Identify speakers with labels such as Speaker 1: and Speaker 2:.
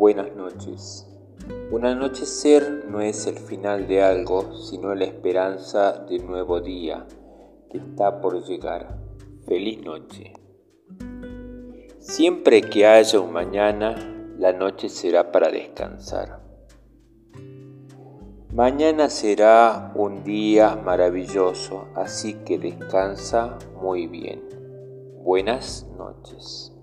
Speaker 1: Buenas noches. Un anochecer no es el final de algo, sino la esperanza de un nuevo día que está por llegar. Feliz noche. Siempre que haya un mañana, la noche será para descansar. Mañana será un día maravilloso, así que descansa muy bien. Buenas noches.